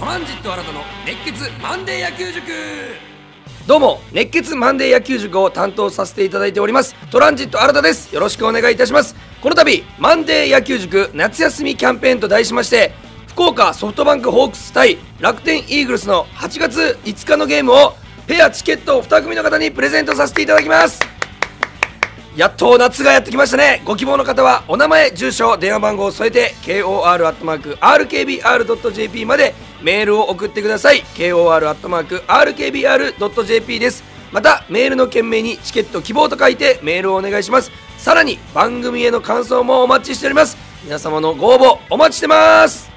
トランジット新たの熱血マンデー野球塾。どうも熱血マンデー野球塾を担当させていただいておりますトランジット新田です。よろしくお願いいたします。この度マンデー野球塾夏休みキャンペーンと題しまして福岡ソフトバンクホークス対楽天イーグルスの8月5日のゲームをペアチケットを2組の方にプレゼントさせていただきます。やっと夏がやってきましたね。ご希望の方はお名前住所電話番号を添えて KOR.RKBR.jp までメールを送ってください。KOR.RKBR.jp です。またメールの件名にチケット希望と書いてメールをお願いします。さらに番組への感想もお待ちしております。皆様のご応募お待ちしてます。